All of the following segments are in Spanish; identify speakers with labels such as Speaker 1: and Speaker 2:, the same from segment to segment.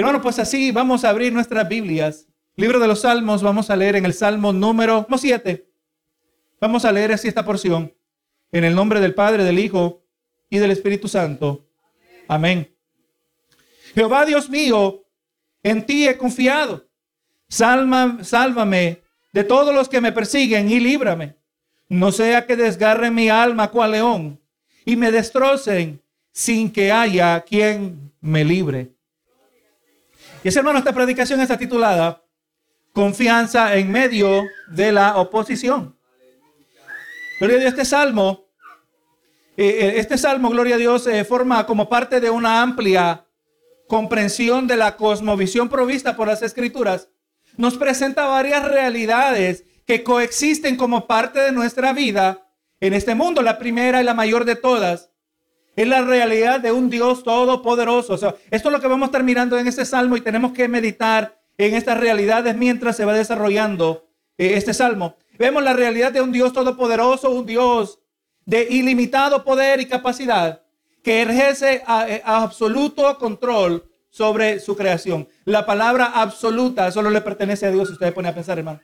Speaker 1: Hermano, pues así vamos a abrir nuestras Biblias. Libro de los Salmos, vamos a leer en el Salmo número 7. Vamos a leer así esta porción. En el nombre del Padre, del Hijo y del Espíritu Santo. Amén. Jehová Dios mío, en ti he confiado. Salma, sálvame de todos los que me persiguen y líbrame. No sea que desgarre mi alma cual león y me destrocen sin que haya quien me libre. Y ese hermano, esta predicación está titulada Confianza en medio de la oposición. Gloria a Dios, este salmo, eh, eh, este salmo, gloria a Dios, se forma como parte de una amplia comprensión de la cosmovisión provista por las escrituras. Nos presenta varias realidades que coexisten como parte de nuestra vida en este mundo. La primera y la mayor de todas es la realidad de un Dios todopoderoso. Esto es lo que vamos a estar mirando en este salmo y tenemos que meditar en estas realidades mientras se va desarrollando eh, este salmo. Vemos la realidad de un Dios todopoderoso, un Dios de ilimitado poder y capacidad que ejerce a, absoluto control sobre su creación. La palabra absoluta solo le pertenece a Dios, si usted pone a pensar, hermano.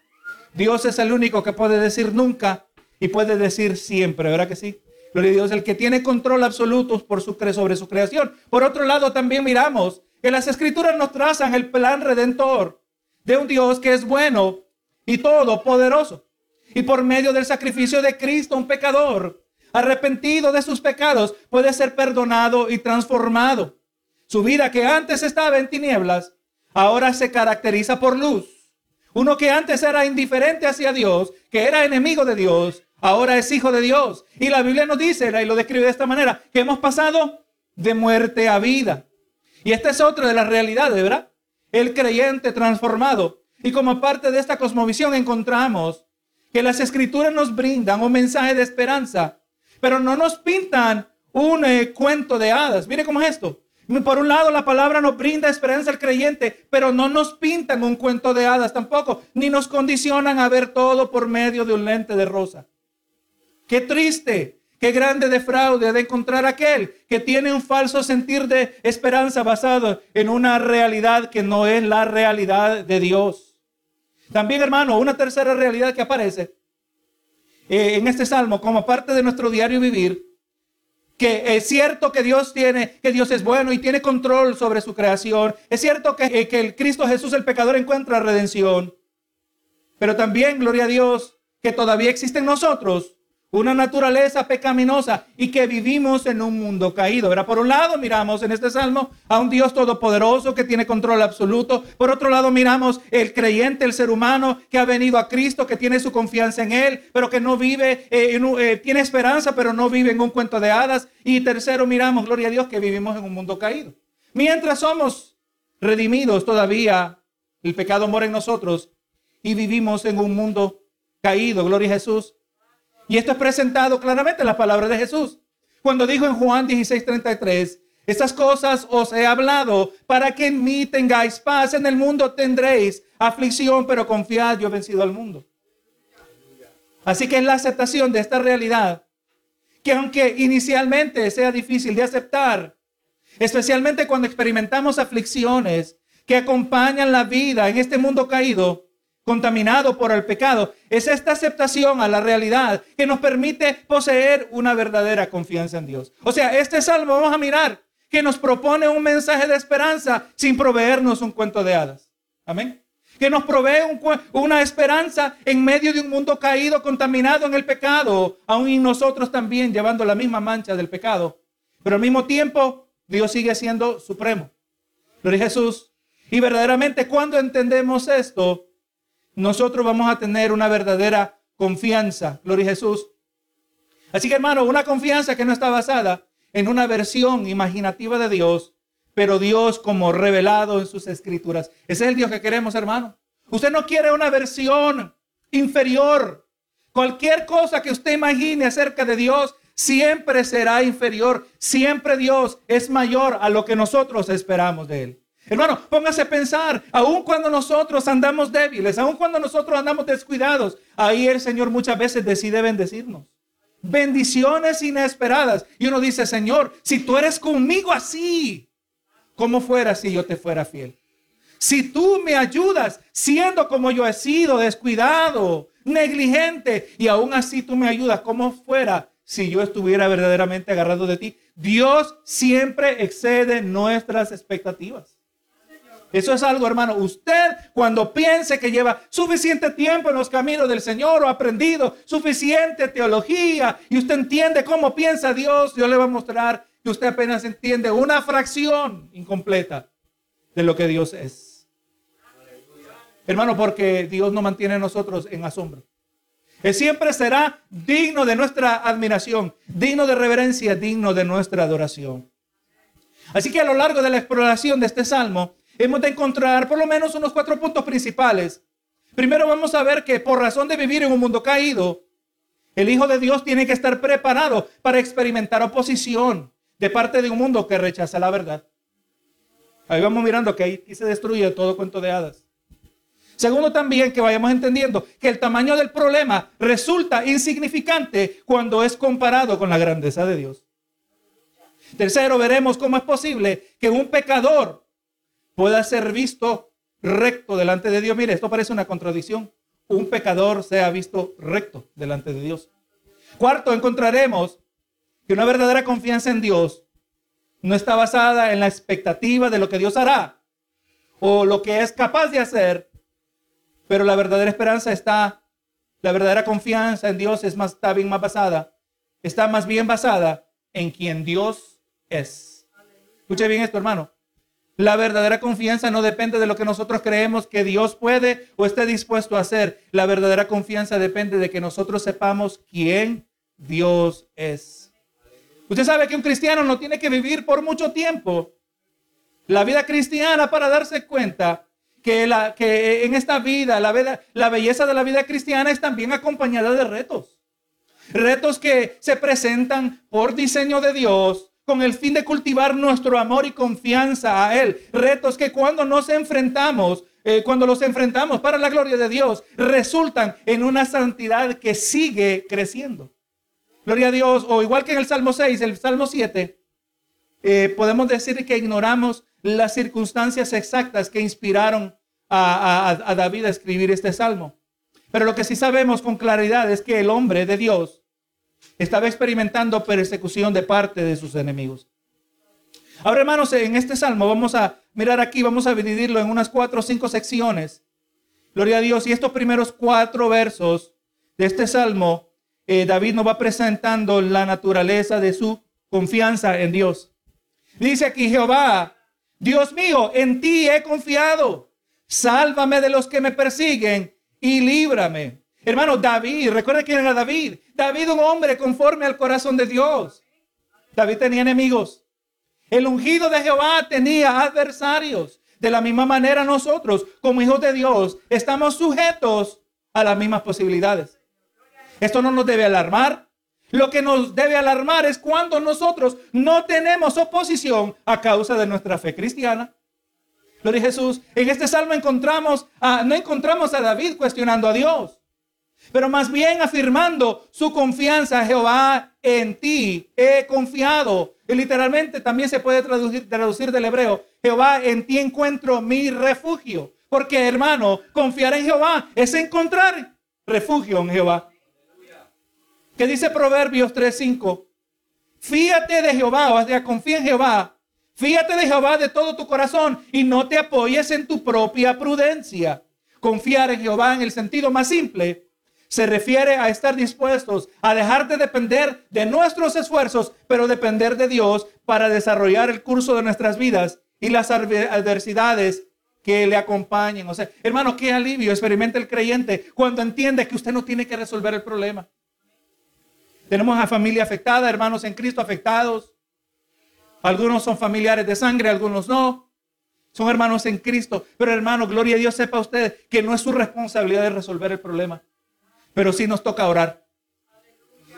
Speaker 1: Dios es el único que puede decir nunca y puede decir siempre, ¿verdad que sí? Gloria Dios, el que tiene control absoluto sobre su creación. Por otro lado, también miramos que las escrituras nos trazan el plan redentor de un Dios que es bueno y todopoderoso. Y por medio del sacrificio de Cristo, un pecador arrepentido de sus pecados puede ser perdonado y transformado. Su vida que antes estaba en tinieblas, ahora se caracteriza por luz. Uno que antes era indiferente hacia Dios, que era enemigo de Dios, ahora es hijo de Dios. Y la Biblia nos dice, y lo describe de esta manera, que hemos pasado de muerte a vida. Y esta es otra de las realidades, ¿verdad? El creyente transformado. Y como parte de esta cosmovisión encontramos que las escrituras nos brindan un mensaje de esperanza, pero no nos pintan un eh, cuento de hadas. Mire cómo es esto. Por un lado, la palabra nos brinda esperanza al creyente, pero no nos pintan un cuento de hadas tampoco, ni nos condicionan a ver todo por medio de un lente de rosa. Qué triste, qué grande de fraude de encontrar aquel que tiene un falso sentir de esperanza basado en una realidad que no es la realidad de Dios. También, hermano, una tercera realidad que aparece eh, en este salmo como parte de nuestro diario vivir, que es cierto que Dios tiene, que Dios es bueno y tiene control sobre su creación. Es cierto que, eh, que el Cristo Jesús, el pecador, encuentra redención. Pero también, gloria a Dios, que todavía existe en nosotros una naturaleza pecaminosa y que vivimos en un mundo caído. ¿verdad? Por un lado miramos en este salmo a un Dios todopoderoso que tiene control absoluto. Por otro lado miramos el creyente, el ser humano que ha venido a Cristo, que tiene su confianza en Él, pero que no vive, eh, eh, tiene esperanza, pero no vive en un cuento de hadas. Y tercero miramos, gloria a Dios, que vivimos en un mundo caído. Mientras somos redimidos todavía, el pecado mora en nosotros y vivimos en un mundo caído, gloria a Jesús. Y esto es presentado claramente en la palabra de Jesús. Cuando dijo en Juan 16:33, estas cosas os he hablado para que en mí tengáis paz. En el mundo tendréis aflicción, pero confiad, yo he vencido al mundo. Así que es la aceptación de esta realidad, que aunque inicialmente sea difícil de aceptar, especialmente cuando experimentamos aflicciones que acompañan la vida en este mundo caído, contaminado por el pecado. Es esta aceptación a la realidad que nos permite poseer una verdadera confianza en Dios. O sea, este salmo vamos a mirar que nos propone un mensaje de esperanza sin proveernos un cuento de hadas. Amén. Que nos provee una esperanza en medio de un mundo caído, contaminado en el pecado, aún y nosotros también llevando la misma mancha del pecado. Pero al mismo tiempo, Dios sigue siendo supremo. Lo Jesús. Y verdaderamente cuando entendemos esto, nosotros vamos a tener una verdadera confianza. Gloria a Jesús. Así que hermano, una confianza que no está basada en una versión imaginativa de Dios, pero Dios como revelado en sus escrituras. Ese es el Dios que queremos, hermano. Usted no quiere una versión inferior. Cualquier cosa que usted imagine acerca de Dios siempre será inferior. Siempre Dios es mayor a lo que nosotros esperamos de Él. Hermano, póngase a pensar, aun cuando nosotros andamos débiles, aun cuando nosotros andamos descuidados, ahí el Señor muchas veces decide bendecirnos. Bendiciones inesperadas. Y uno dice, Señor, si tú eres conmigo así, ¿cómo fuera si yo te fuera fiel? Si tú me ayudas siendo como yo he sido, descuidado, negligente, y aún así tú me ayudas como fuera si yo estuviera verdaderamente agarrado de ti. Dios siempre excede nuestras expectativas. Eso es algo, hermano. Usted cuando piense que lleva suficiente tiempo en los caminos del Señor o aprendido suficiente teología y usted entiende cómo piensa Dios, Dios le va a mostrar que usted apenas entiende una fracción incompleta de lo que Dios es. Hermano, porque Dios no mantiene a nosotros en asombro. Él siempre será digno de nuestra admiración, digno de reverencia, digno de nuestra adoración. Así que a lo largo de la exploración de este salmo, hemos de encontrar por lo menos unos cuatro puntos principales. Primero vamos a ver que por razón de vivir en un mundo caído, el Hijo de Dios tiene que estar preparado para experimentar oposición de parte de un mundo que rechaza la verdad. Ahí vamos mirando que ahí se destruye todo cuento de hadas. Segundo también que vayamos entendiendo que el tamaño del problema resulta insignificante cuando es comparado con la grandeza de Dios. Tercero, veremos cómo es posible que un pecador pueda ser visto recto delante de Dios. Mire, esto parece una contradicción. Un pecador sea visto recto delante de Dios. Cuarto, encontraremos que una verdadera confianza en Dios no está basada en la expectativa de lo que Dios hará o lo que es capaz de hacer, pero la verdadera esperanza está, la verdadera confianza en Dios es más, está bien más basada, está más bien basada en quien Dios es. Escuche bien esto, hermano. La verdadera confianza no depende de lo que nosotros creemos que Dios puede o esté dispuesto a hacer. La verdadera confianza depende de que nosotros sepamos quién Dios es. Usted sabe que un cristiano no tiene que vivir por mucho tiempo la vida cristiana para darse cuenta que, la, que en esta vida, la, la belleza de la vida cristiana es también acompañada de retos. Retos que se presentan por diseño de Dios con el fin de cultivar nuestro amor y confianza a Él. Retos que cuando nos enfrentamos, eh, cuando los enfrentamos para la gloria de Dios, resultan en una santidad que sigue creciendo. Gloria a Dios, o igual que en el Salmo 6, el Salmo 7, eh, podemos decir que ignoramos las circunstancias exactas que inspiraron a, David a escribir este salmo. Pero lo que sí sabemos con claridad es que el hombre de Dios estaba experimentando persecución de parte de sus enemigos. Ahora, hermanos, en este salmo vamos a mirar aquí, vamos a dividirlo en unas cuatro o cinco secciones. Gloria a Dios. Y estos primeros cuatro versos de este salmo, eh, David nos va presentando la naturaleza de su confianza en Dios. Dice aquí Jehová, Dios mío, en ti he confiado. Sálvame de los que me persiguen y líbrame. Hermano, David, recuerda quién era David. David, un hombre conforme al corazón de Dios. David tenía enemigos. El ungido de Jehová tenía adversarios. De la misma manera nosotros, como hijos de Dios, estamos sujetos a las mismas posibilidades. Esto no nos debe alarmar. Lo que nos debe alarmar es cuando nosotros no tenemos oposición a causa de nuestra fe cristiana. Gloria a Jesús. En este salmo encontramos, no encontramos a David cuestionando a Dios, pero más bien afirmando su confianza Jehová en ti. He confiado. Y literalmente también se puede traducir, del hebreo, Jehová en ti encuentro mi refugio. Porque hermano, confiar en Jehová es encontrar refugio en Jehová. ¿Qué dice Proverbios 3:5? Fíate de Jehová, o sea, confía en Jehová Fíjate de Jehová de todo tu corazón y no te apoyes en tu propia prudencia. Confiar en Jehová en el sentido más simple se refiere a estar dispuestos a dejar de depender de nuestros esfuerzos, pero depender de Dios para desarrollar el curso de nuestras vidas y las adversidades que le acompañen. O sea, hermano, qué alivio experimenta el creyente cuando entiende que usted no tiene que resolver el problema. Tenemos a familia afectada, hermanos en Cristo afectados. Algunos son familiares de sangre, algunos no. Son hermanos en Cristo. Pero hermano, gloria a Dios, sepa usted que no es su responsabilidad de resolver el problema. Pero sí nos toca orar.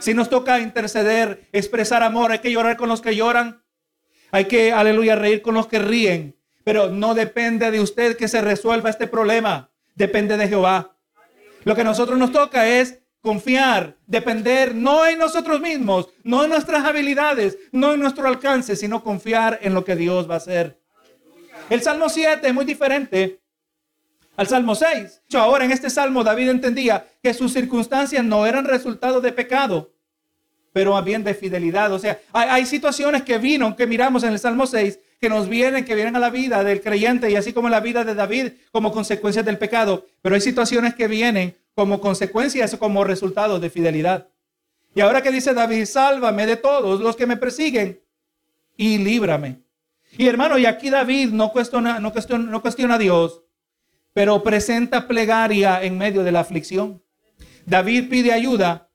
Speaker 1: Si nos toca interceder, expresar amor, hay que llorar con los que lloran. Hay que, aleluya, reír con los que ríen. Pero no depende de usted que se resuelva este problema. Depende de Jehová. Lo que a nosotros nos toca es confiar, depender no en nosotros mismos, no en nuestras habilidades, no en nuestro alcance, sino confiar en lo que Dios va a hacer. El Salmo 7 es muy diferente al Salmo 6. Ahora en este Salmo David entendía que sus circunstancias no eran resultado de pecado, pero bien de fidelidad. O sea, hay, situaciones que vino, que miramos en el Salmo 6, que nos vienen, que vienen a la vida del creyente y así como la vida de David como consecuencia del pecado. Pero hay situaciones que vienen como consecuencias como resultado de fidelidad. Y ahora que dice David, sálvame de todos los que me persiguen y líbrame. Y hermano, y aquí David no cuestiona, no cuestiona, no cuestiona a Dios, pero presenta plegaria en medio de la aflicción. David pide ayuda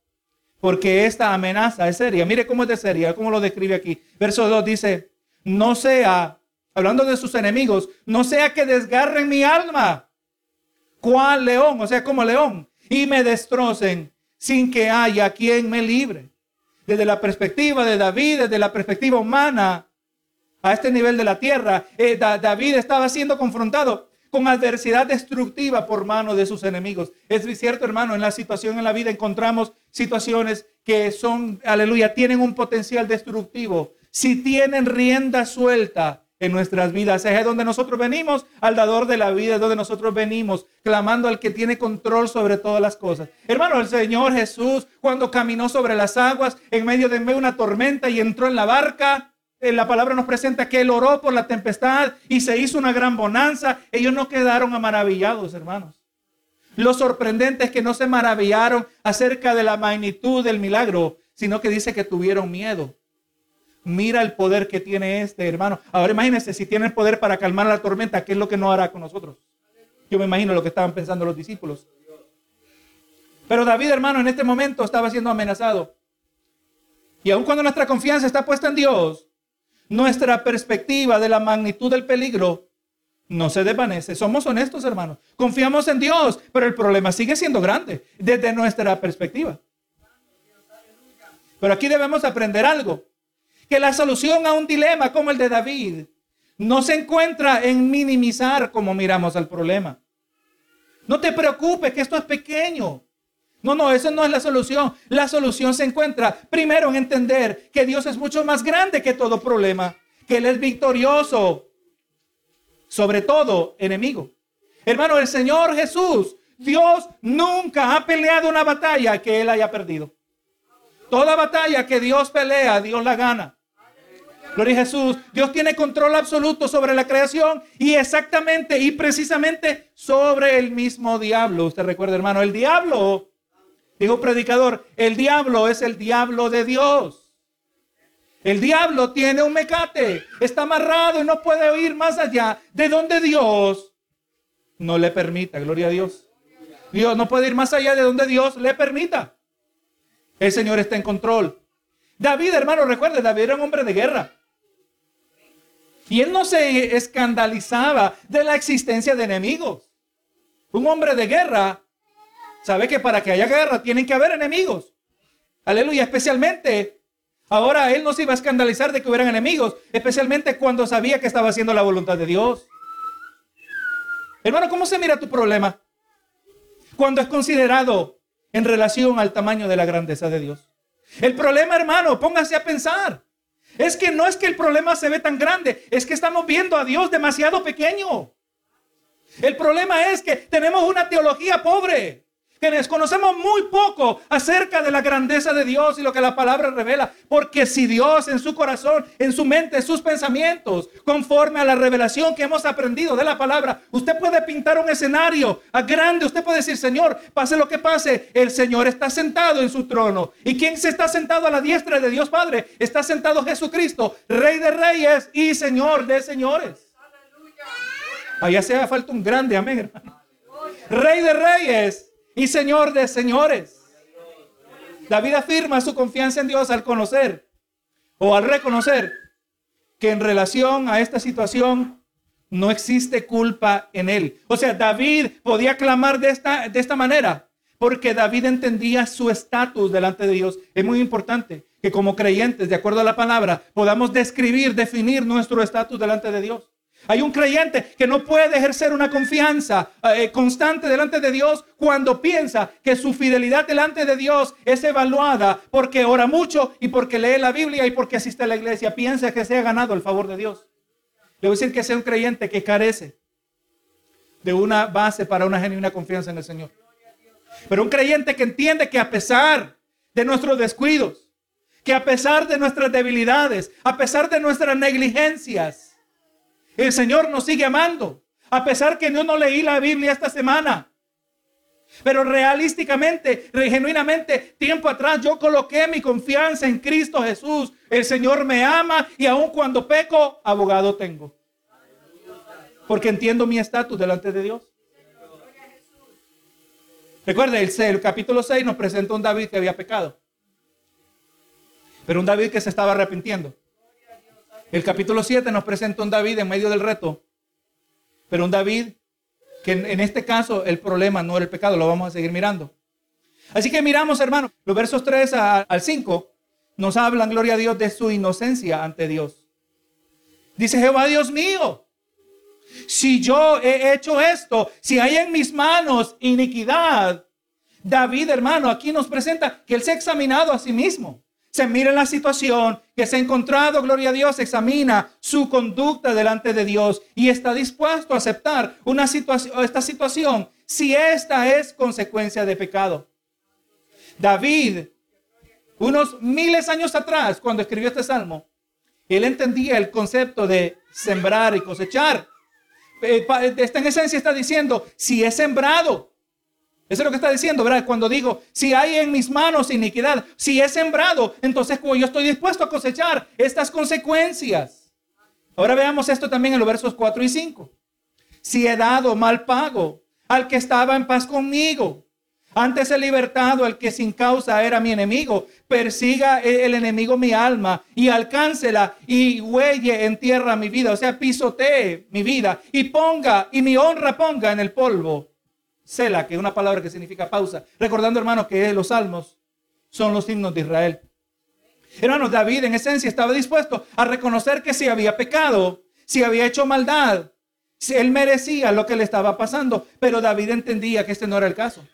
Speaker 1: porque esta amenaza es seria. Mire cómo es de seria, cómo lo describe aquí. Verso 2 dice, no sea, hablando de sus enemigos, no sea que desgarren mi alma. ¿Cuál león? O sea, como león. Y me destrocen sin que haya quien me libre. Desde la perspectiva de David, desde la perspectiva humana, a este nivel de la tierra, eh, David estaba siendo confrontado con adversidad destructiva por mano de sus enemigos. Es cierto, hermano, en la situación en la vida encontramos situaciones que son, aleluya, tienen un potencial destructivo. Si tienen rienda suelta en nuestras vidas, es donde nosotros venimos, al dador de la vida, es donde nosotros venimos, clamando al que tiene control sobre todas las cosas. Hermano, el Señor Jesús, cuando caminó sobre las aguas en medio de una tormenta y entró en la barca, la palabra nos presenta que él oró por la tempestad y se hizo una gran bonanza. Ellos no quedaron maravillados, hermanos. Lo sorprendente es que no se maravillaron acerca de la magnitud del milagro, sino que dice que tuvieron miedo. Mira el poder que tiene este hermano. Ahora imagínense, si tiene el poder para calmar la tormenta, ¿qué es lo que no hará con nosotros? Yo me imagino lo que estaban pensando los discípulos. Pero David, hermano, en este momento estaba siendo amenazado. Y aun cuando nuestra confianza está puesta en Dios, nuestra perspectiva de la magnitud del peligro no se desvanece. Somos honestos, hermanos. Confiamos en Dios, pero el problema sigue siendo grande desde nuestra perspectiva. Pero aquí debemos aprender algo, que la solución a un dilema como el de David no se encuentra en minimizar como miramos al problema. No te preocupes que esto es pequeño. No, no, eso no es la solución. La solución se encuentra primero en entender que Dios es mucho más grande que todo problema, que Él es victorioso, sobre todo enemigo. Hermano, el Señor Jesús, Dios nunca ha peleado una batalla que Él haya perdido. Toda batalla que Dios pelea, Dios la gana. Gloria a Jesús. Dios tiene control absoluto sobre la creación y exactamente y precisamente sobre el mismo diablo. Usted recuerda, hermano, el diablo Dijo predicador, el diablo es el diablo de Dios. El diablo tiene un mecate, está amarrado y no puede ir más allá de donde Dios no le permita. Gloria a Dios. Dios no puede ir más allá de donde Dios le permita. El Señor está en control. David, hermano, recuerde, David era un hombre de guerra. Y él no se escandalizaba de la existencia de enemigos. Un hombre de guerra sabe que para que haya guerra tienen que haber enemigos. Aleluya, especialmente. Ahora él no se iba a escandalizar de que hubieran enemigos, especialmente cuando sabía que estaba haciendo la voluntad de Dios. Hermano, ¿cómo se mira tu problema? Cuando es considerado en relación al tamaño de la grandeza de Dios. El problema, hermano, póngase a pensar. Es que no es que el problema se ve tan grande, es que estamos viendo a Dios demasiado pequeño. El problema es que tenemos una teología pobre que desconocemos muy poco acerca de la grandeza de Dios y lo que la palabra revela. Porque si Dios en su corazón, en su mente, sus pensamientos, conforme a la revelación que hemos aprendido de la palabra, usted puede pintar un escenario a grande. Usted puede decir, Señor, pase lo que pase, el Señor está sentado en su trono. ¿Y quién se está sentado a la diestra de Dios Padre? Está sentado Jesucristo, Rey de Reyes y Señor de Señores. Allá se falta un grande amén, Rey de Reyes y Señor de señores. David afirma su confianza en Dios al conocer o al reconocer que en relación a esta situación no existe culpa en él. O sea, David podía clamar de esta, de esta manera porque David entendía su estatus delante de Dios. Es muy importante que como creyentes, de acuerdo a la palabra, podamos describir, definir nuestro estatus delante de Dios. Hay un creyente que no puede ejercer una confianza eh, constante delante de Dios cuando piensa que su fidelidad delante de Dios es evaluada porque ora mucho y porque lee la Biblia y porque asiste a la iglesia. Piensa que se ha ganado el favor de Dios. Le voy a decir que sea un creyente que carece de una base para una genuina confianza en el Señor. Pero un creyente que entiende que a pesar de nuestros descuidos, que a pesar de nuestras debilidades, a pesar de nuestras negligencias, el Señor nos sigue amando. A pesar que yo no leí la Biblia esta semana. Pero realísticamente, genuinamente, tiempo atrás yo coloqué mi confianza en Cristo Jesús. El Señor me ama y aun cuando peco, abogado tengo. Porque entiendo mi estatus delante de Dios. Recuerde, el, el capítulo 6 nos presenta un David que había pecado. Pero un David que se estaba arrepintiendo. El capítulo 7 nos presenta un David en medio del reto. Pero un David que en, este caso el problema no era el pecado, lo vamos a seguir mirando. Así que miramos, hermano, los versos 3 al 5 nos hablan, gloria a Dios, de su inocencia ante Dios. Dice Jehová, Dios mío, si yo he hecho esto, si hay en mis manos iniquidad, David, hermano, aquí nos presenta que él se ha examinado a sí mismo se mira en la situación que se ha encontrado, gloria a Dios, examina su conducta delante de Dios y está dispuesto a aceptar una situación, esta situación si esta es consecuencia de pecado. David, unos miles años atrás, cuando escribió este salmo, él entendía el concepto de sembrar y cosechar. Eh, esta en esencia está diciendo, si he sembrado, eso es lo que está diciendo, ¿verdad? Cuando digo, si hay en mis manos iniquidad, si he sembrado, entonces como yo estoy dispuesto a cosechar estas consecuencias. Ahora veamos esto también en los versos 4 y 5. Si he dado mal pago al que estaba en paz conmigo, antes he libertado al que sin causa era mi enemigo, persiga el enemigo mi alma y alcáncela y huelle en tierra mi vida, o sea, pisotee mi vida y ponga y mi honra ponga en el polvo Sela, que es una palabra que significa pausa. Recordando, hermanos, que los salmos son los himnos de Israel. Hermanos, David en esencia estaba dispuesto a reconocer que si había pecado, si había hecho maldad, si él merecía lo que le estaba pasando. Pero David entendía que este no era el caso.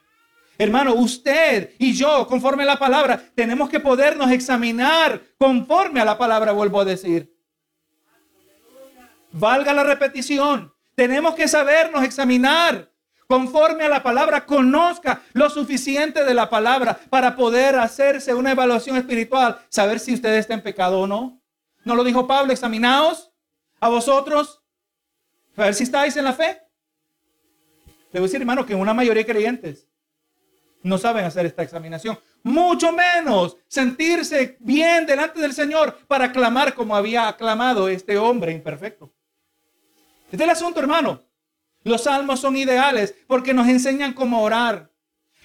Speaker 1: Hermano, usted y yo, conforme a la palabra, tenemos que podernos examinar conforme a la palabra, vuelvo a decir. Valga la repetición. Tenemos que sabernos examinar conforme a la palabra, conozca lo suficiente de la palabra para poder hacerse una evaluación espiritual, saber si usted está en pecado o no. ¿No lo dijo Pablo? Examinaos a vosotros, a ver si estáis en la fe. A decir, hermano, que una mayoría de creyentes no saben hacer esta examinación. Mucho menos sentirse bien delante del Señor para clamar como había aclamado este hombre imperfecto. Este es el asunto, hermano. Los salmos son ideales porque nos enseñan cómo orar.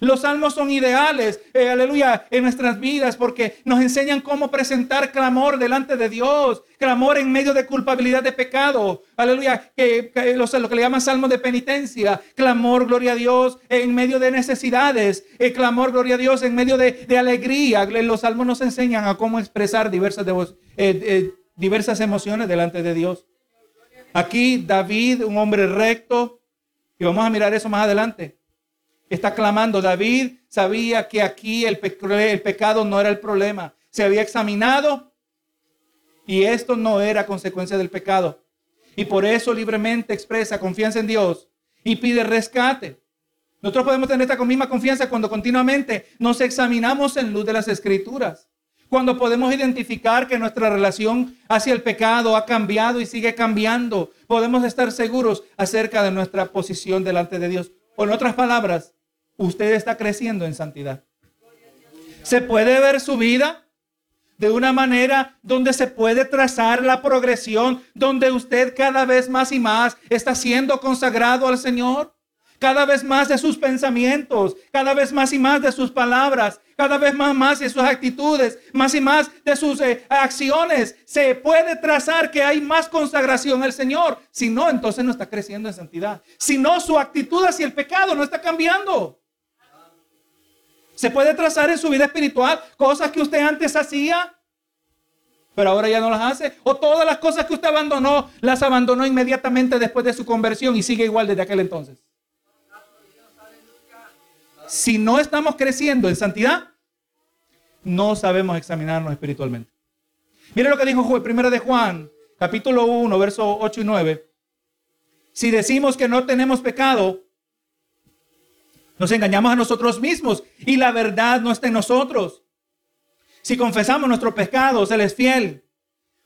Speaker 1: Los salmos son ideales, eh, aleluya, en nuestras vidas porque nos enseñan cómo presentar clamor delante de Dios, clamor en medio de culpabilidad de pecado, aleluya, que, lo que le llaman salmos de penitencia, clamor, gloria a Dios, en medio de necesidades, eh, clamor, gloria a Dios, en medio de, alegría. Los salmos nos enseñan a cómo expresar diversas, eh, diversas emociones delante de Dios. Aquí David, un hombre recto, y vamos a mirar eso más adelante, está clamando. David sabía que aquí el, pecado no era el problema. Se había examinado y esto no era consecuencia del pecado. Y por eso libremente expresa confianza en Dios y pide rescate. Nosotros podemos tener esta misma confianza cuando continuamente nos examinamos en luz de las escrituras. Cuando podemos identificar que nuestra relación hacia el pecado ha cambiado y sigue cambiando, podemos estar seguros acerca de nuestra posición delante de Dios. O en otras palabras, usted está creciendo en santidad. Se puede ver su vida de una manera donde se puede trazar la progresión, donde usted cada vez más y más está siendo consagrado al Señor cada vez más de sus pensamientos, cada vez más y más de sus palabras, cada vez más, más de sus actitudes, más y más de sus eh, acciones. Se puede trazar que hay más consagración al Señor. Si no, entonces no está creciendo en santidad. Si no, su actitud hacia el pecado no está cambiando. Se puede trazar en su vida espiritual cosas que usted antes hacía, pero ahora ya no las hace. O todas las cosas que usted abandonó, las abandonó inmediatamente después de su conversión y sigue igual desde aquel entonces si no estamos creciendo en santidad, no sabemos examinarnos espiritualmente. Mire lo que dijo primero de Juan, capítulo 1, verso 8 y 9. Si decimos que no tenemos pecado, nos engañamos a nosotros mismos y la verdad no está en nosotros. Si confesamos nuestros pecados, Él es fiel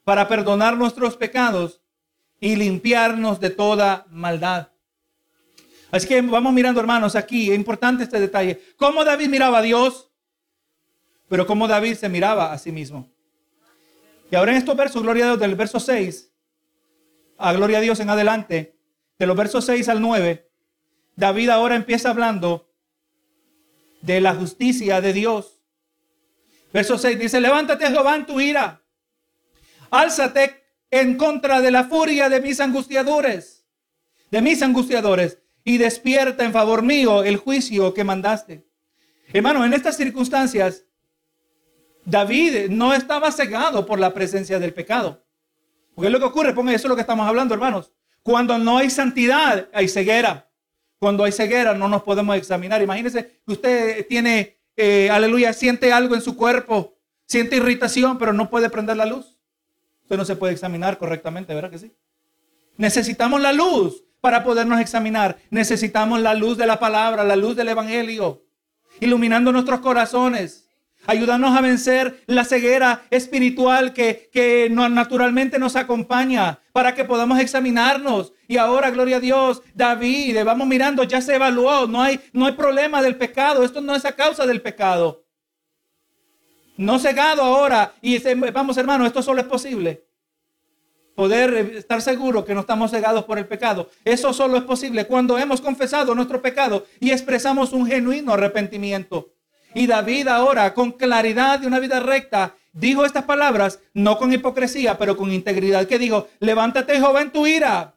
Speaker 1: para perdonar nuestros pecados y limpiarnos de toda maldad. Así que vamos mirando, hermanos, aquí, es importante este detalle. ¿Cómo David miraba a Dios? Pero cómo David se miraba a sí mismo. Y ahora en estos versos, gloria a Dios, del verso 6 a gloria a Dios en adelante, de los versos 6 al 9, David ahora empieza hablando de la justicia de Dios. Verso 6 dice, levántate Jehová en tu ira, álzate en contra de la furia de mis angustiadores, de mis angustiadores, y despierta en favor mío el juicio que mandaste. Hermano, en estas circunstancias, David no estaba cegado por la presencia del pecado. Porque es lo que ocurre, ponga eso es lo que estamos hablando, hermanos. Cuando no hay santidad, hay ceguera. Cuando hay ceguera, no nos podemos examinar. Imagínese que usted tiene, eh, aleluya, siente algo en su cuerpo, siente irritación, pero no puede prender la luz. Usted no se puede examinar correctamente, ¿verdad que sí? Necesitamos la luz para podernos examinar. Necesitamos la luz de la palabra, la luz del Evangelio, iluminando nuestros corazones. Ayúdanos a vencer la ceguera espiritual que, que naturalmente nos acompaña para que podamos examinarnos. Y ahora, gloria a Dios, David, vamos mirando, ya se evaluó, no hay, no hay problema del pecado, esto no es a causa del pecado. No cegado ahora, y vamos hermano, esto solo es posible. Poder estar seguro que no estamos cegados por el pecado. Eso solo es posible cuando hemos confesado nuestro pecado y expresamos un genuino arrepentimiento. Y David ahora, con claridad de una vida recta, dijo estas palabras, no con hipocresía, pero con integridad, que dijo, levántate joven tu ira,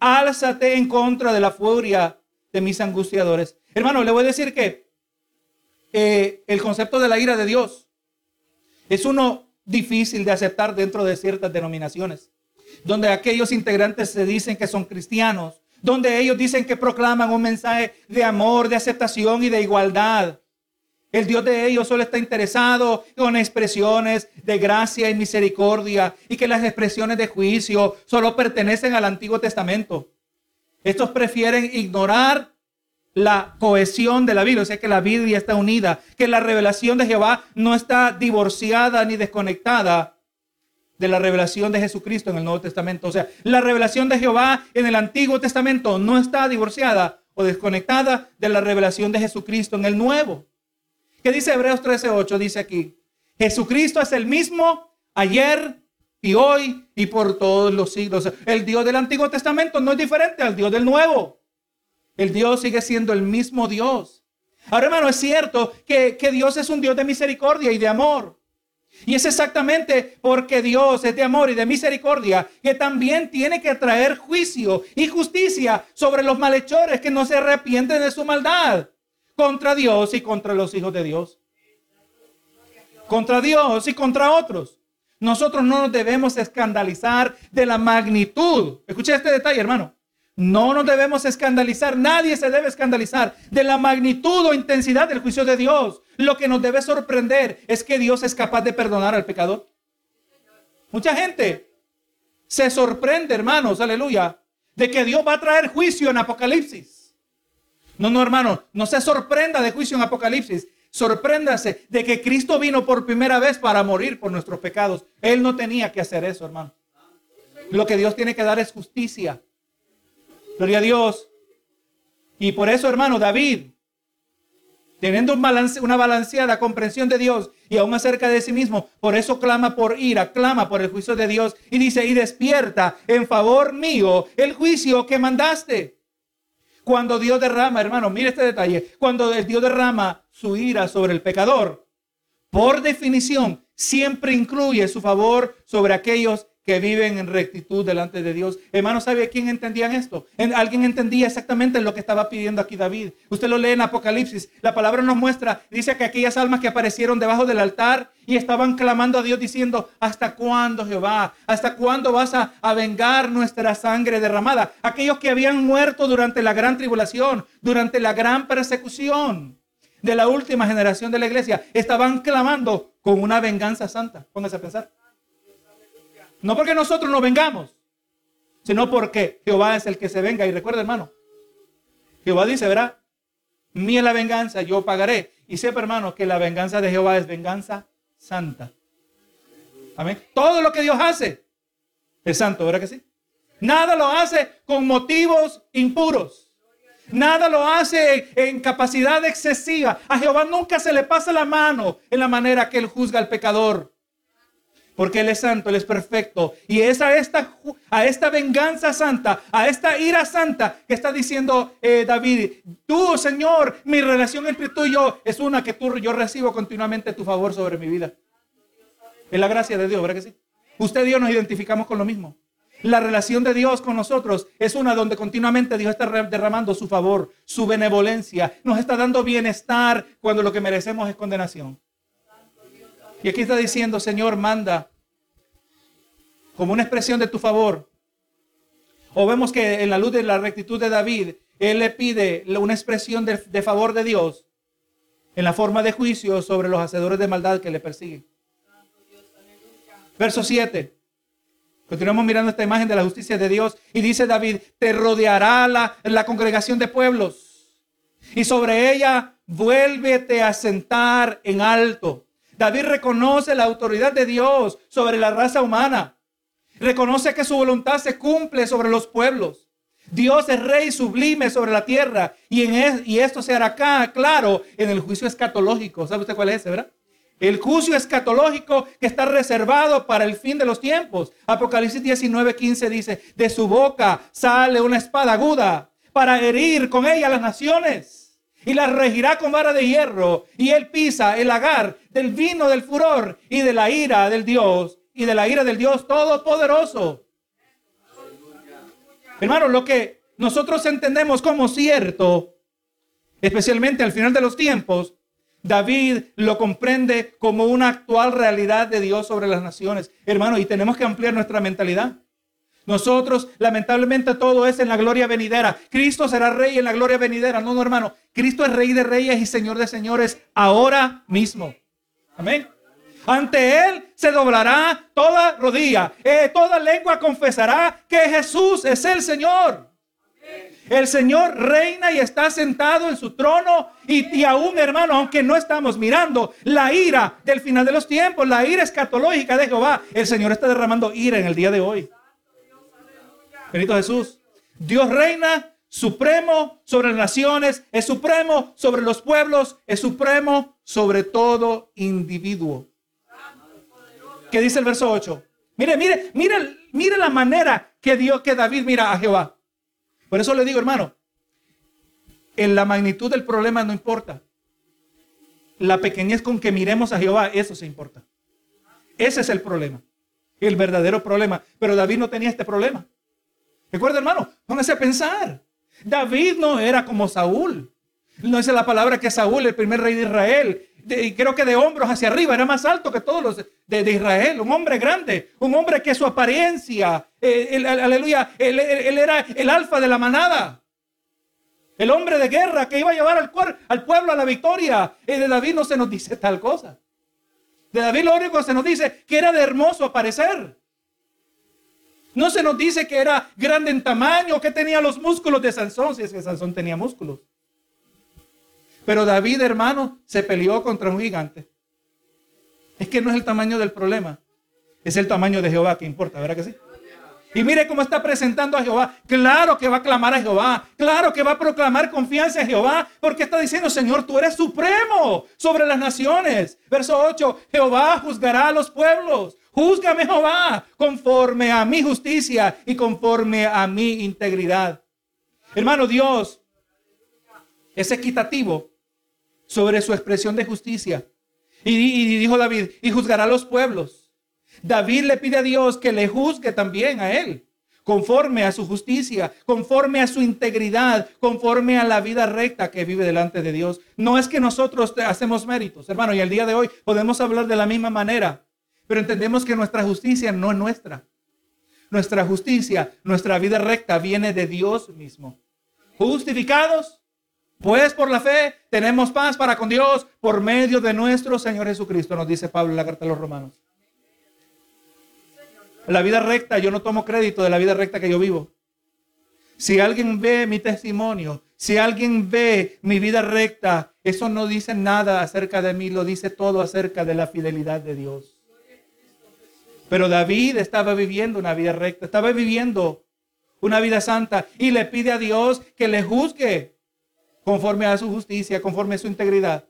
Speaker 1: álzate en contra de la furia de mis angustiadores. Hermano, le voy a decir que eh, el concepto de la ira de Dios es uno difícil de aceptar dentro de ciertas denominaciones, donde aquellos integrantes se dicen que son cristianos, donde ellos dicen que proclaman un mensaje de amor, de aceptación y de igualdad. El Dios de ellos solo está interesado con expresiones de gracia y misericordia y que las expresiones de juicio solo pertenecen al Antiguo Testamento. Estos prefieren ignorar la cohesión de la Biblia, o sea que la Biblia está unida, que la revelación de Jehová no está divorciada ni desconectada de la revelación de Jesucristo en el Nuevo Testamento. O sea, la revelación de Jehová en el Antiguo Testamento no está divorciada o desconectada de la revelación de Jesucristo en el Nuevo. ¿Qué dice Hebreos 13:8? Dice aquí, Jesucristo es el mismo ayer y hoy y por todos los siglos. El Dios del Antiguo Testamento no es diferente al Dios del Nuevo. El Dios sigue siendo el mismo Dios. Ahora, hermano, es cierto que, que Dios es un Dios de misericordia y de amor. Y es exactamente porque Dios es de amor y de misericordia que también tiene que traer juicio y justicia sobre los malhechores que no se arrepienten de su maldad contra Dios y contra los hijos de Dios. Contra Dios y contra otros. Nosotros no nos debemos escandalizar de la magnitud. Escuche este detalle, hermano. No nos debemos escandalizar, nadie se debe escandalizar de la magnitud o intensidad del juicio de Dios. Lo que nos debe sorprender es que Dios es capaz de perdonar al pecador. Mucha gente se sorprende, hermanos, aleluya, de que Dios va a traer juicio en Apocalipsis. No, no, hermano, no se sorprenda de juicio en Apocalipsis. Sorpréndase de que Cristo vino por primera vez para morir por nuestros pecados. Él no tenía que hacer eso, hermano. Lo que Dios tiene que dar es justicia. Gloria a Dios. Y por eso, hermano, David, teniendo una balanceada comprensión de Dios y aún acerca de sí mismo, por eso clama por ira, clama por el juicio de Dios y dice, y despierta en favor mío el juicio que mandaste. Cuando Dios derrama, hermano, mire este detalle, cuando Dios derrama su ira sobre el pecador, por definición, siempre incluye su favor sobre aquellos que viven en rectitud delante de Dios. Hermano, ¿sabe quién entendía esto? Alguien entendía exactamente lo que estaba pidiendo aquí David. Usted lo lee en Apocalipsis. La palabra nos muestra, dice que aquellas almas que aparecieron debajo del altar y estaban clamando a Dios diciendo, ¿hasta cuándo Jehová? ¿Hasta cuándo vas a, a vengar nuestra sangre derramada? Aquellos que habían muerto durante la gran tribulación, durante la gran persecución de la última generación de la iglesia, estaban clamando con una venganza santa. Póngase a pensar. No porque nosotros no vengamos, sino porque Jehová es el que se venga. Y recuerda, hermano, Jehová dice, verá, mía es la venganza, yo pagaré. Y sepa, hermano, que la venganza de Jehová es venganza santa. Amén. Todo lo que Dios hace es santo, ¿verdad que sí? Nada lo hace con motivos impuros. Nada lo hace en, capacidad excesiva. A Jehová nunca se le pasa la mano en la manera que él juzga al pecador. Porque Él es santo, Él es perfecto. Y es a esta, a esta venganza santa, a esta ira santa que está diciendo eh, David, tú, Señor, mi relación entre tú y yo es una que tú, yo recibo continuamente tu favor sobre mi vida. Es la gracia de Dios, ¿verdad que sí? Usted y yo nos identificamos con lo mismo. La relación de Dios con nosotros es una donde continuamente Dios está derramando su favor, su benevolencia, nos está dando bienestar cuando lo que merecemos es condenación. Y aquí está diciendo, Señor, manda como una expresión de tu favor. O vemos que en la luz de la rectitud de David, él le pide una expresión de, favor de Dios en la forma de juicio sobre los hacedores de maldad que le persiguen. Verso 7. Continuamos mirando esta imagen de la justicia de Dios y dice David, te rodeará la, la congregación de pueblos y sobre ella vuélvete a sentar en alto. David reconoce la autoridad de Dios sobre la raza humana. Reconoce que su voluntad se cumple sobre los pueblos. Dios es rey sublime sobre la tierra y, en esto se hará acá, claro en el juicio escatológico. ¿Sabe usted cuál es ese, verdad? El juicio escatológico que está reservado para el fin de los tiempos. Apocalipsis 19, 15 dice, de su boca sale una espada aguda para herir con ella a las naciones. Y las regirá con vara de hierro. Y él pisa el lagar del vino del furor y de la ira del Dios. Y de la ira del Dios Todopoderoso. Hermano, lo que nosotros entendemos como cierto, especialmente al final de los tiempos, David lo comprende como una actual realidad de Dios sobre las naciones. Hermano, y tenemos que ampliar nuestra mentalidad. Nosotros, lamentablemente, todo es en la gloria venidera. Cristo será rey en la gloria venidera. No, no, hermano. Cristo es rey de reyes y señor de señores ahora mismo. Amén. Ante Él se doblará toda rodilla. Eh, toda lengua confesará que Jesús es el Señor. El Señor reina y está sentado en su trono. Y, aún, hermano, aunque no estamos mirando la ira del final de los tiempos, la ira escatológica de Jehová, el Señor está derramando ira en el día de hoy. Benito Jesús. Dios reina supremo sobre las naciones, es supremo sobre los pueblos, es supremo sobre todo individuo. ¿Qué dice el verso 8? Mire, mire, mire, mire la manera que Dios, que David mira a Jehová. Por eso le digo, hermano, en la magnitud del problema no importa. La pequeñez con que miremos a Jehová, eso se importa. Ese es el problema. El verdadero problema. Pero David no tenía este problema. Recuerda, hermano, póngase a pensar. David no era como Saúl. No es la palabra que Saúl, el primer rey de Israel, y creo que de hombros hacia arriba, era más alto que todos los de, Israel, un hombre grande, un hombre que su apariencia, eh, aleluya, él, era el alfa de la manada. El hombre de guerra que iba a llevar al, al pueblo a la victoria. Y de David no se nos dice tal cosa. De David lo único que se nos dice que era de hermoso aparecer. No se nos dice que era grande en tamaño, que tenía los músculos de Sansón, si es que Sansón tenía músculos. Pero David, hermano, se peleó contra un gigante. Es que no es el tamaño del problema, es el tamaño de Jehová que importa, ¿verdad que sí? Y mire cómo está presentando a Jehová. Claro que va a clamar a Jehová. Claro que va a proclamar confianza en Jehová. Porque está diciendo, Señor, tú eres supremo sobre las naciones. Verso 8, Jehová juzgará a los pueblos. Júzgame Jehová conforme a mi justicia y conforme a mi integridad. Hermano, Dios es equitativo sobre su expresión de justicia. Y, dijo David, y juzgará a los pueblos. David le pide a Dios que le juzgue también a él, conforme a su justicia, conforme a su integridad, conforme a la vida recta que vive delante de Dios. No es que nosotros hacemos méritos, hermano, y el día de hoy podemos hablar de la misma manera, pero entendemos que nuestra justicia no es nuestra. Nuestra justicia, nuestra vida recta viene de Dios mismo. Justificados pues por la fe tenemos paz para con Dios por medio de nuestro Señor Jesucristo, nos dice Pablo en la carta de los Romanos. La vida recta, yo no tomo crédito de la vida recta que yo vivo. Si alguien ve mi testimonio, si alguien ve mi vida recta, eso no dice nada acerca de mí, lo dice todo acerca de la fidelidad de Dios. Pero David estaba viviendo una vida recta, estaba viviendo una vida santa y le pide a Dios que le juzgue conforme a su justicia, conforme a su integridad.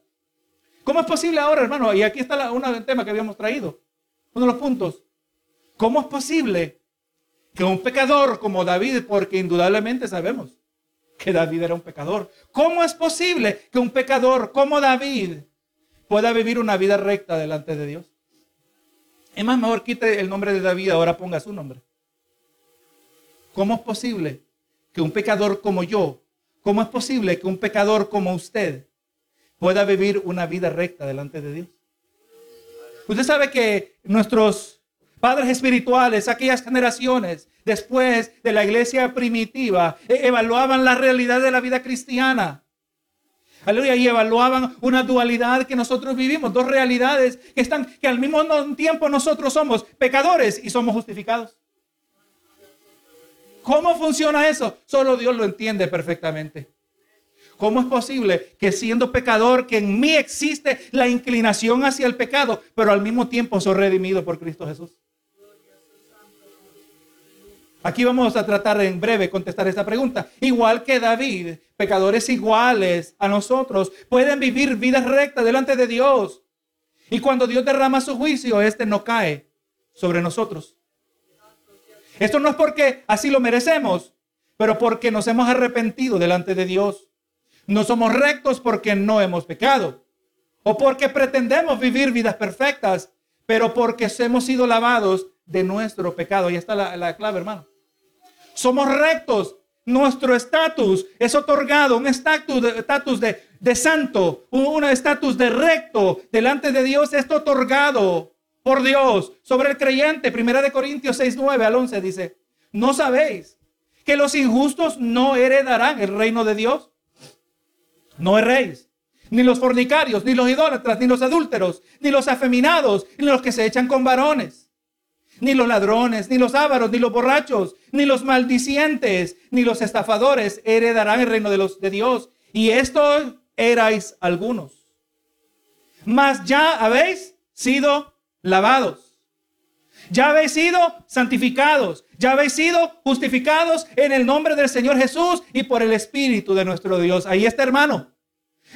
Speaker 1: ¿Cómo es posible ahora, hermano? Y aquí está uno del tema que habíamos traído, uno de los puntos. ¿Cómo es posible que un pecador como David, porque indudablemente sabemos que David era un pecador, ¿cómo es posible que un pecador como David pueda vivir una vida recta delante de Dios? Es más, mejor quite el nombre de David, ahora ponga su nombre. ¿Cómo es posible que un pecador como yo, cómo es posible que un pecador como usted pueda vivir una vida recta delante de Dios? Usted sabe que nuestros padres espirituales, aquellas generaciones después de la iglesia primitiva, e-, evaluaban la realidad de la vida cristiana. Aleluya, y evaluaban una dualidad que nosotros vivimos, dos realidades que están, que al mismo tiempo nosotros somos pecadores y somos justificados. ¿Cómo funciona eso? Solo Dios lo entiende perfectamente. ¿Cómo es posible que siendo pecador, que en mí existe la inclinación hacia el pecado, pero al mismo tiempo soy redimido por Cristo Jesús? Aquí vamos a tratar en breve contestar esta pregunta. Igual que David, pecadores iguales a nosotros pueden vivir vidas rectas delante de Dios. Y cuando Dios derrama su juicio, este no cae sobre nosotros. Esto no es porque así lo merecemos, pero porque nos hemos arrepentido delante de Dios. No somos rectos porque no hemos pecado. O porque pretendemos vivir vidas perfectas, pero porque hemos sido lavados de nuestro pecado. Y está la, la clave, hermano. Somos rectos. Nuestro estatus es otorgado, un estatus de, de santo, un estatus de recto delante de Dios es otorgado por Dios sobre el creyente. Primera de Corintios 6, 9 al 11 dice, ¿no sabéis que los injustos no heredarán el reino de Dios? No erréis. Ni los fornicarios, ni los idólatras, ni los adúlteros, ni los afeminados, ni los que se echan con varones ni los ladrones, ni los ávaros, ni los borrachos, ni los maldicientes, ni los estafadores heredarán el reino de, los, de Dios. Y estos erais algunos. Mas ya habéis sido lavados. Ya habéis sido santificados. Ya habéis sido justificados en el nombre del Señor Jesús y por el Espíritu de nuestro Dios. Ahí está, hermano.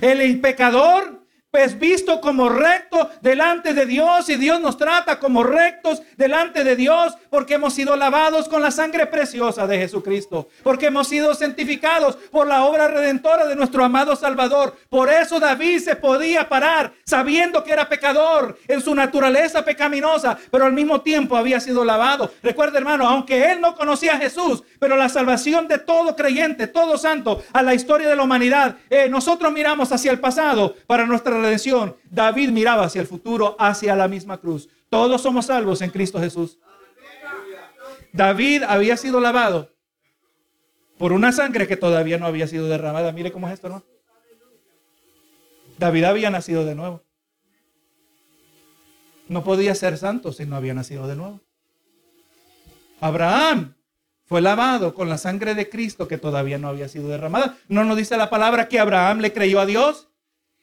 Speaker 1: El pecador es visto como recto delante de Dios y Dios nos trata como rectos delante de Dios porque hemos sido lavados con la sangre preciosa de Jesucristo, porque hemos sido santificados por la obra redentora de nuestro amado Salvador. Por eso David se podía parar sabiendo que era pecador en su naturaleza pecaminosa, pero al mismo tiempo había sido lavado. Recuerda hermano, aunque él no conocía a Jesús, pero la salvación de todo creyente, todo santo, a la historia de la humanidad, eh, nosotros miramos hacia el pasado para nuestra redención. David miraba hacia el futuro, hacia la misma cruz. Todos somos salvos en Cristo Jesús. David había sido lavado por una sangre que todavía no había sido derramada. Mire cómo es esto, ¿no? David había nacido de nuevo. No podía ser santo si no había nacido de nuevo. Abraham fue lavado con la sangre de Cristo que todavía no había sido derramada. No nos dice la palabra que Abraham le creyó a Dios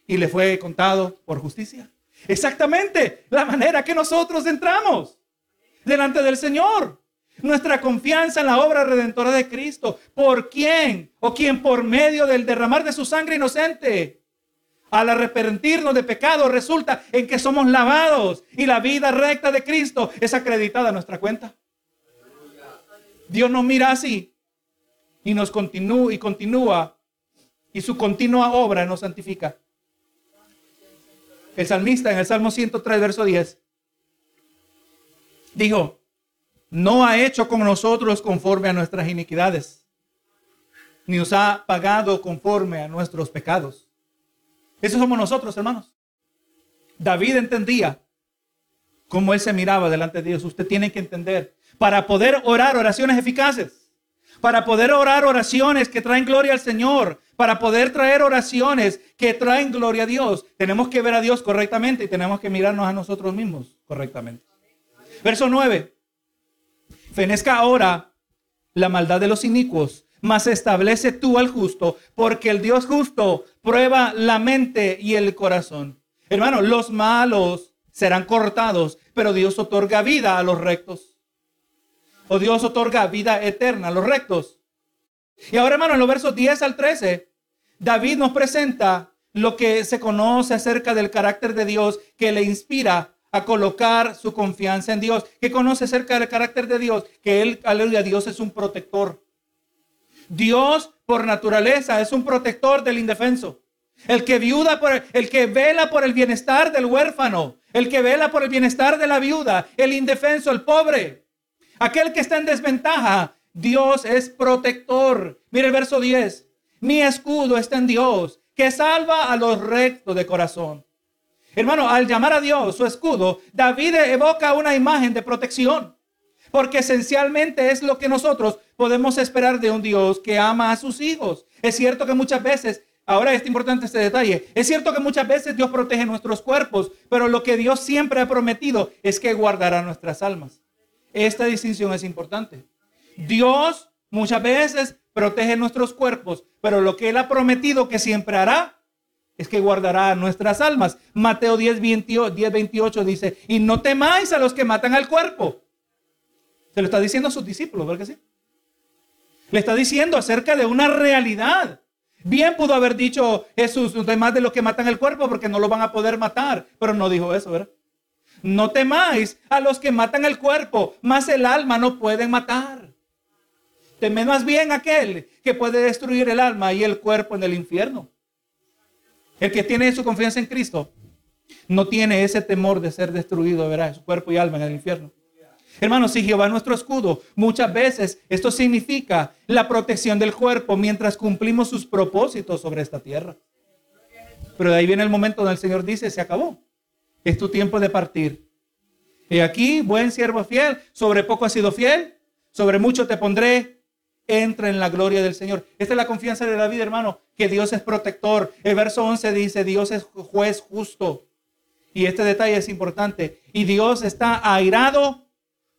Speaker 1: y le fue contado por justicia. Exactamente la manera que nosotros entramos delante del Señor. Nuestra confianza en la obra redentora de Cristo. ¿Por quién? O quien por medio del derramar de su sangre inocente. Al arrepentirnos de pecado resulta en que somos lavados y la vida recta de Cristo es acreditada a nuestra cuenta. Dios nos mira así y nos continúa y continúa y su continua obra nos santifica. El salmista en el Salmo 103, verso 10, dijo, no ha hecho con nosotros conforme a nuestras iniquidades, ni nos ha pagado conforme a nuestros pecados. Esos somos nosotros, hermanos. David entendía cómo él se miraba delante de Dios. Usted tiene que entender, para poder orar oraciones eficaces, para poder orar oraciones que traen gloria al Señor, para poder traer oraciones que traen gloria a Dios, tenemos que ver a Dios correctamente y tenemos que mirarnos a nosotros mismos correctamente. Verso 9. Fenezca ahora la maldad de los inicuos, mas establece tú al justo, porque el Dios justo prueba la mente y el corazón. Hermano, los malos serán cortados, pero Dios otorga vida a los rectos. O Dios otorga vida eterna a los rectos. Y ahora, hermano, en los versos 10 al 13, David nos presenta lo que se conoce acerca del carácter de Dios que le inspira a colocar su confianza en Dios. ¿Qué conoce acerca del carácter de Dios? Que él, aleluya, Dios es un protector. Dios, por naturaleza, es un protector del indefenso. El que viuda por el, que vela por el bienestar del huérfano, el que vela por el bienestar de la viuda, el indefenso, el pobre, aquel que está en desventaja. Dios es protector. Mire el verso 10. Mi escudo está en Dios, que salva a los rectos de corazón. Hermano, al llamar a Dios su escudo, David evoca una imagen de protección, porque esencialmente es lo que nosotros podemos esperar de un Dios que ama a sus hijos. Es cierto que muchas veces, ahora es importante este detalle, es cierto que muchas veces Dios protege nuestros cuerpos, pero lo que Dios siempre ha prometido es que guardará nuestras almas. Esta distinción es importante. Dios muchas veces protege nuestros cuerpos, pero lo que Él ha prometido que siempre hará es que guardará nuestras almas. Mateo 10, 28, dice, y no temáis a los que matan al cuerpo. Se lo está diciendo a sus discípulos, ¿verdad que sí? Le está diciendo acerca de una realidad. Bien pudo haber dicho Jesús, no temáis de los que matan el cuerpo porque no lo van a poder matar, pero no dijo eso, ¿verdad? No temáis a los que matan el cuerpo, más el alma no pueden matar. Temed más bien aquel que puede destruir el alma y el cuerpo en el infierno. El que tiene su confianza en Cristo no tiene ese temor de ser destruido, verá, su cuerpo y alma en el infierno. Hermanos, si Jehová es nuestro escudo, muchas veces esto significa la protección del cuerpo mientras cumplimos sus propósitos sobre esta tierra. Pero de ahí viene el momento donde el Señor dice, se acabó. Es tu tiempo de partir. Y aquí, buen siervo fiel, sobre poco has sido fiel, sobre mucho te pondré, entra en la gloria del Señor. Esta es la confianza de David, hermano, que Dios es protector. El verso 11 dice, Dios es juez justo. Y este detalle es importante. Y Dios está airado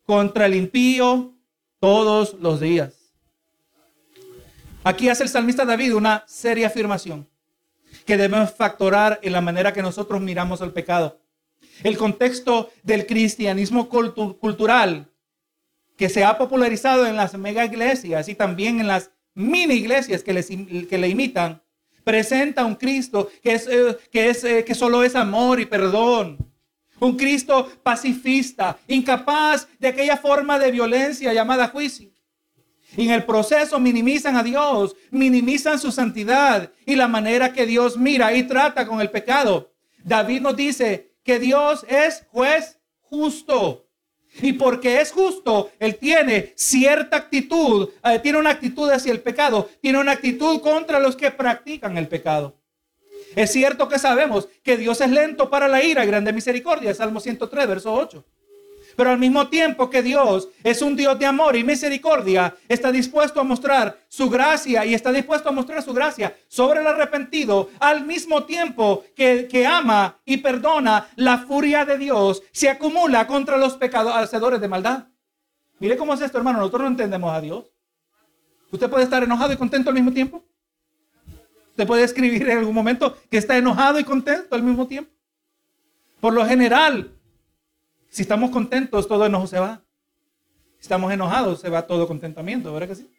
Speaker 1: contra el impío todos los días. Aquí hace el salmista David una seria afirmación que debemos factorar en la manera que nosotros miramos al pecado. El contexto del cristianismo cultural que se ha popularizado en las mega iglesias y también en las mini iglesias que, que le imitan, presenta un Cristo que, es, eh, que, es, eh, que solo es amor y perdón. Un Cristo pacifista, incapaz de aquella forma de violencia llamada juicio. Y en el proceso minimizan a Dios, minimizan su santidad y la manera que Dios mira y trata con el pecado. David nos dice que Dios es juez justo. Y porque es justo, Él tiene cierta actitud, eh, tiene una actitud hacia el pecado, tiene una actitud contra los que practican el pecado. Es cierto que sabemos que Dios es lento para la ira grande misericordia, Salmo 103, verso 8. Pero al mismo tiempo que Dios es un Dios de amor y misericordia, está dispuesto a mostrar su gracia y está dispuesto a mostrar su gracia sobre el arrepentido, al mismo tiempo que, que ama y perdona, la furia de Dios se acumula contra los pecadores, hacedores de maldad. Mire cómo es esto, hermano. Nosotros no entendemos a Dios. ¿Usted puede estar enojado y contento al mismo tiempo? ¿Usted puede escribir en algún momento que está enojado y contento al mismo tiempo? Por lo general, si estamos contentos, todo enojo se va. Si estamos enojados, se va todo contentamiento, ¿verdad que sí?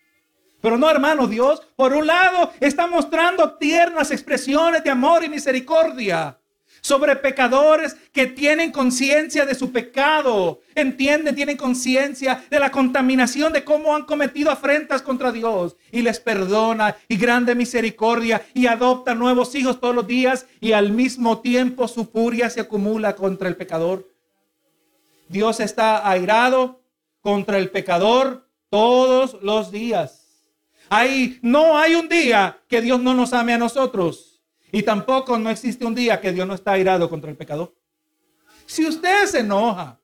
Speaker 1: Pero no, hermano, Dios, por un lado, está mostrando tiernas expresiones de amor y misericordia sobre pecadores que tienen conciencia de su pecado, entienden, tienen conciencia de la contaminación, de cómo han cometido afrentas contra Dios y les perdona y grande misericordia y adopta nuevos hijos todos los días y al mismo tiempo su furia se acumula contra el pecador. Dios está airado contra el pecador todos los días. Hay, no hay un día que Dios no nos ame a nosotros. Y tampoco no existe un día que Dios no está airado contra el pecador. Si usted se enoja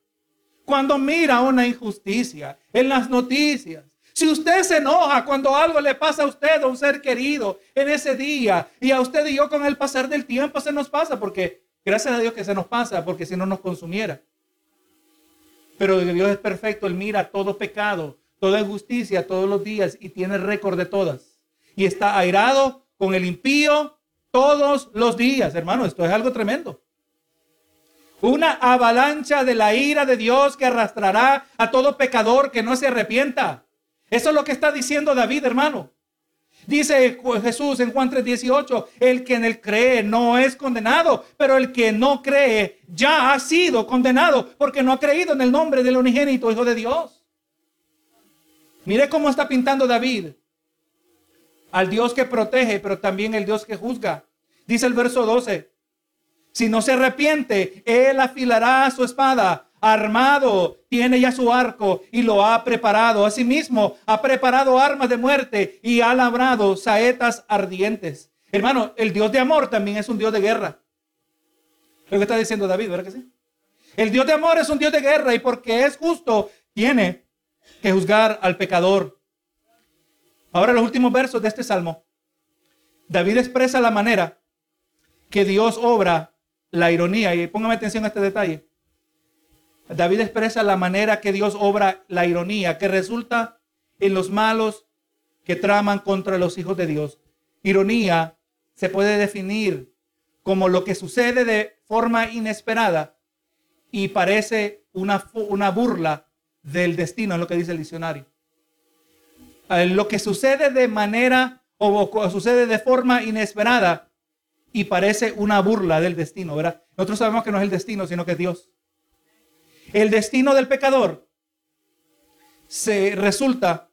Speaker 1: cuando mira una injusticia en las noticias, si usted se enoja cuando algo le pasa a usted o a un ser querido en ese día, y a usted y yo con el pasar del tiempo se nos pasa, porque gracias a Dios que se nos pasa, porque si no nos consumiera. Pero Dios es perfecto, Él mira todo pecado, toda injusticia todos los días y tiene récord de todas. Y está airado con el impío todos los días, hermano. Esto es algo tremendo. Una avalancha de la ira de Dios que arrastrará a todo pecador que no se arrepienta. Eso es lo que está diciendo David, hermano. Dice Jesús en Juan 3:18, el que en él cree no es condenado, pero el que no cree ya ha sido condenado porque no ha creído en el nombre del unigénito Hijo de Dios. Mire cómo está pintando David al Dios que protege, pero también el Dios que juzga. Dice el verso 12, si no se arrepiente, él afilará su espada armado, tiene ya su arco y lo ha preparado. Asimismo, ha preparado armas de muerte y ha labrado saetas ardientes. Hermano, el Dios de amor también es un Dios de guerra. Lo que está diciendo David, ¿verdad que sí? El Dios de amor es un Dios de guerra y porque es justo, tiene que juzgar al pecador. Ahora los últimos versos de este salmo. David expresa la manera que Dios obra la ironía. Y póngame atención a este detalle. David expresa la manera que Dios obra la ironía, que resulta en los malos que traman contra los hijos de Dios. Ironía se puede definir como lo que sucede de forma inesperada y parece una, una burla del destino, es lo que dice el diccionario. Eh, lo que sucede de manera o, sucede de forma inesperada y parece una burla del destino, ¿verdad? Nosotros sabemos que no es el destino, sino que es Dios. El destino del pecador se resulta,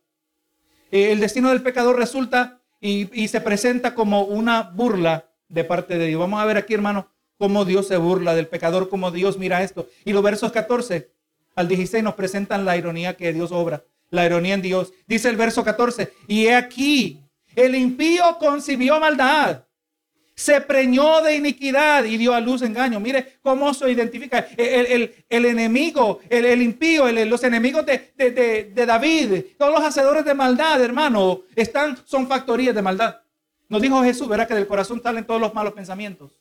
Speaker 1: eh, el destino del pecador resulta y, se presenta como una burla de parte de Dios. Vamos a ver aquí, hermano, cómo Dios se burla del pecador, cómo Dios mira esto. Y los versos 14 al 16 nos presentan la ironía que Dios obra, la ironía en Dios. Dice el verso 14, y he aquí, el impío concibió maldad se preñó de iniquidad y dio a luz engaño. Mire cómo se identifica el, enemigo, el, impío, los enemigos de, David, todos los hacedores de maldad, hermano, están, son factorías de maldad. Nos dijo Jesús, verá que del corazón salen todos los malos pensamientos.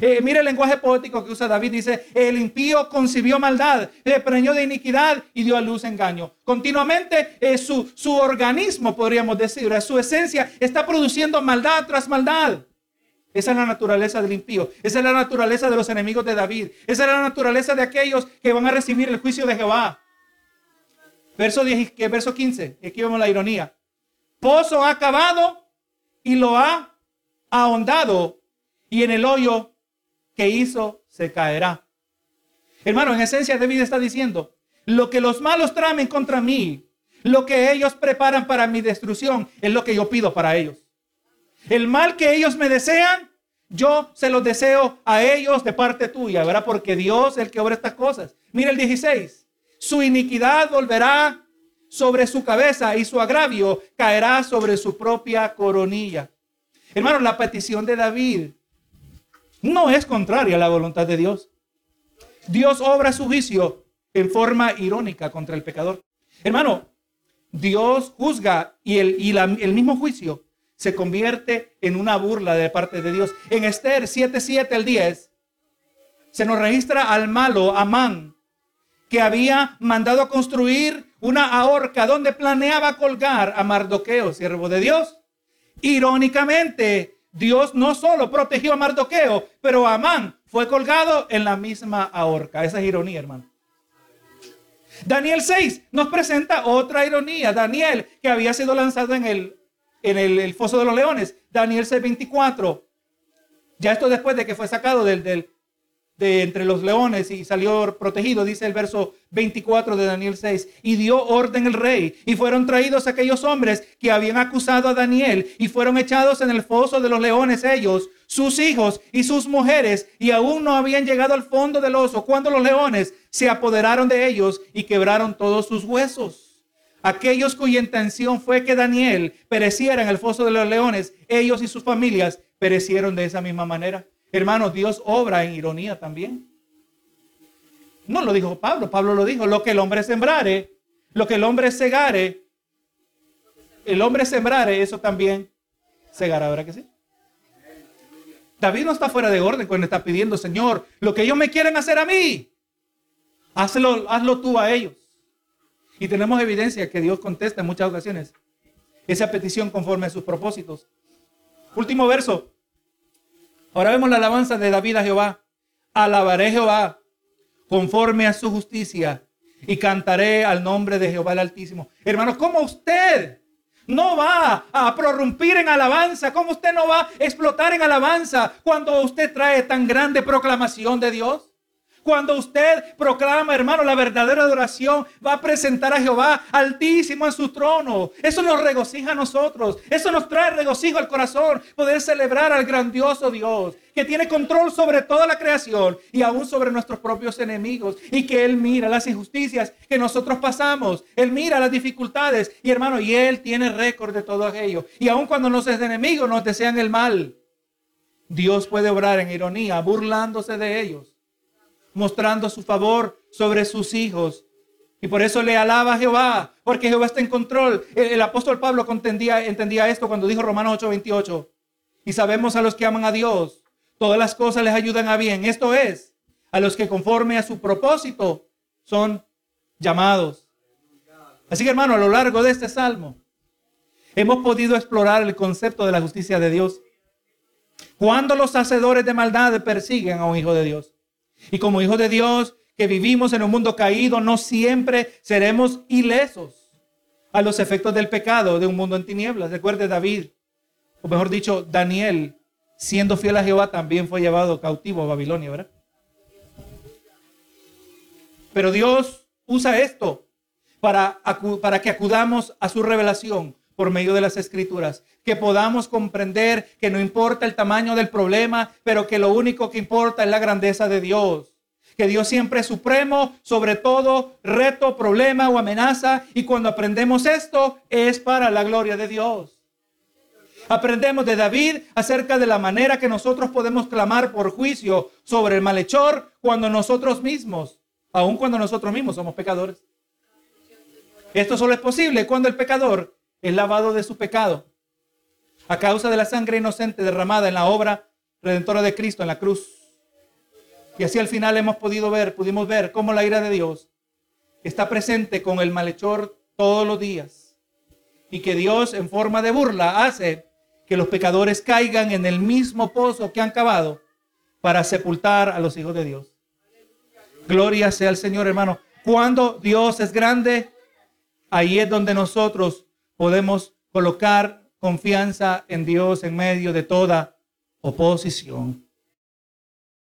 Speaker 1: Eh, mire el lenguaje poético que usa David, dice, el impío concibió maldad, se preñó de iniquidad y dio a luz engaño. Continuamente eh, su, su organismo, podríamos decir, su esencia está produciendo maldad tras maldad. Esa es la naturaleza del impío. Esa es la naturaleza de los enemigos de David. Esa es la naturaleza de aquellos que van a recibir el juicio de Jehová. Verso, 10, verso 15. Aquí vemos la ironía. Pozo ha acabado y lo ha ahondado y en el hoyo que hizo se caerá. Hermano, en esencia David está diciendo, lo que los malos tramen contra mí, lo que ellos preparan para mi destrucción, es lo que yo pido para ellos. El mal que ellos me desean, yo se los deseo a ellos de parte tuya, ¿verdad? Porque Dios es el que obra estas cosas. Mira el 16. Su iniquidad volverá sobre su cabeza y su agravio caerá sobre su propia coronilla. Hermano, la petición de David no es contraria a la voluntad de Dios. Dios obra su juicio en forma irónica contra el pecador. Hermano, Dios juzga y el, y el mismo juicio se convierte en una burla de parte de Dios. En Esther 7:7 al 10 se nos registra al malo Amán que había mandado a construir una horca donde planeaba colgar a Mardoqueo, siervo de Dios. Irónicamente, Dios no solo protegió a Mardoqueo, pero Amán fue colgado en la misma horca. Esa es ironía, hermano. Daniel 6 nos presenta otra ironía. Daniel, que había sido lanzado en el en el, foso de los leones. Daniel 6:24. Ya esto después de que fue sacado del, de entre los leones y salió protegido, dice el verso 24 de Daniel 6, y dio orden el rey, y fueron traídos aquellos hombres que habían acusado a Daniel, y fueron echados en el foso de los leones ellos, sus hijos y sus mujeres, y aún no habían llegado al fondo del oso, cuando los leones se apoderaron de ellos y quebraron todos sus huesos. Aquellos cuya intención fue que Daniel pereciera en el foso de los leones, ellos y sus familias perecieron de esa misma manera. Hermanos, Dios obra en ironía también. No lo dijo Pablo, Pablo lo dijo, lo que el hombre sembrare, lo que el hombre segare, el hombre sembrare, eso también segará, ¿verdad que sí? David no está fuera de orden cuando está pidiendo, Señor, lo que ellos me quieren hacer a mí, Hazlo, hazlo tú a ellos. Y tenemos evidencia que Dios contesta en muchas ocasiones esa petición conforme a sus propósitos. Último verso. Ahora vemos la alabanza de David a Jehová. Alabaré a Jehová conforme a su justicia y cantaré al nombre de Jehová el Altísimo. Hermanos, ¿cómo usted no va a prorrumpir en alabanza? ¿Cómo usted no va a explotar en alabanza cuando usted trae tan grande proclamación de Dios? Cuando usted proclama, hermano, la verdadera adoración, va a presentar a Jehová altísimo en su trono. Eso nos regocija a nosotros. Eso nos trae regocijo al corazón. Poder celebrar al grandioso Dios que tiene control sobre toda la creación y aún sobre nuestros propios enemigos. Y que Él mira las injusticias que nosotros pasamos. Él mira las dificultades. Y hermano, y Él tiene récord de todo aquello. Y aún cuando nuestros enemigos nos desean el mal, Dios puede obrar en ironía, burlándose de ellos mostrando su favor sobre sus hijos. Y por eso le alaba a Jehová, porque Jehová está en control. El, apóstol Pablo entendía, entendía esto cuando dijo Romanos 8:28. Y sabemos a los que aman a Dios, todas las cosas les ayudan a bien. Esto es, a los que conforme a su propósito son llamados. Así que hermano, a lo largo de este salmo, hemos podido explorar el concepto de la justicia de Dios. Cuando los hacedores de maldad persiguen a un hijo de Dios. Y como hijos de Dios que vivimos en un mundo caído, no siempre seremos ilesos a los efectos del pecado de un mundo en tinieblas. Recuerde David, o mejor dicho, Daniel, siendo fiel a Jehová, también fue llevado cautivo a Babilonia, ¿verdad? Pero Dios usa esto para, para que acudamos a su revelación por medio de las escrituras, que podamos comprender que no importa el tamaño del problema, pero que lo único que importa es la grandeza de Dios. Que Dios siempre es supremo sobre todo reto, problema o amenaza. Y cuando aprendemos esto es para la gloria de Dios. Aprendemos de David acerca de la manera que nosotros podemos clamar por juicio sobre el malhechor cuando nosotros mismos, aun cuando nosotros mismos somos pecadores. Esto solo es posible cuando el pecador es lavado de su pecado a causa de la sangre inocente derramada en la obra redentora de Cristo en la cruz. Y así al final hemos podido ver, pudimos ver cómo la ira de Dios está presente con el malhechor todos los días. Y que Dios en forma de burla hace que los pecadores caigan en el mismo pozo que han cavado para sepultar a los hijos de Dios. Gloria sea al Señor, hermano. Cuando Dios es grande, ahí es donde nosotros podemos colocar confianza en Dios en medio de toda oposición.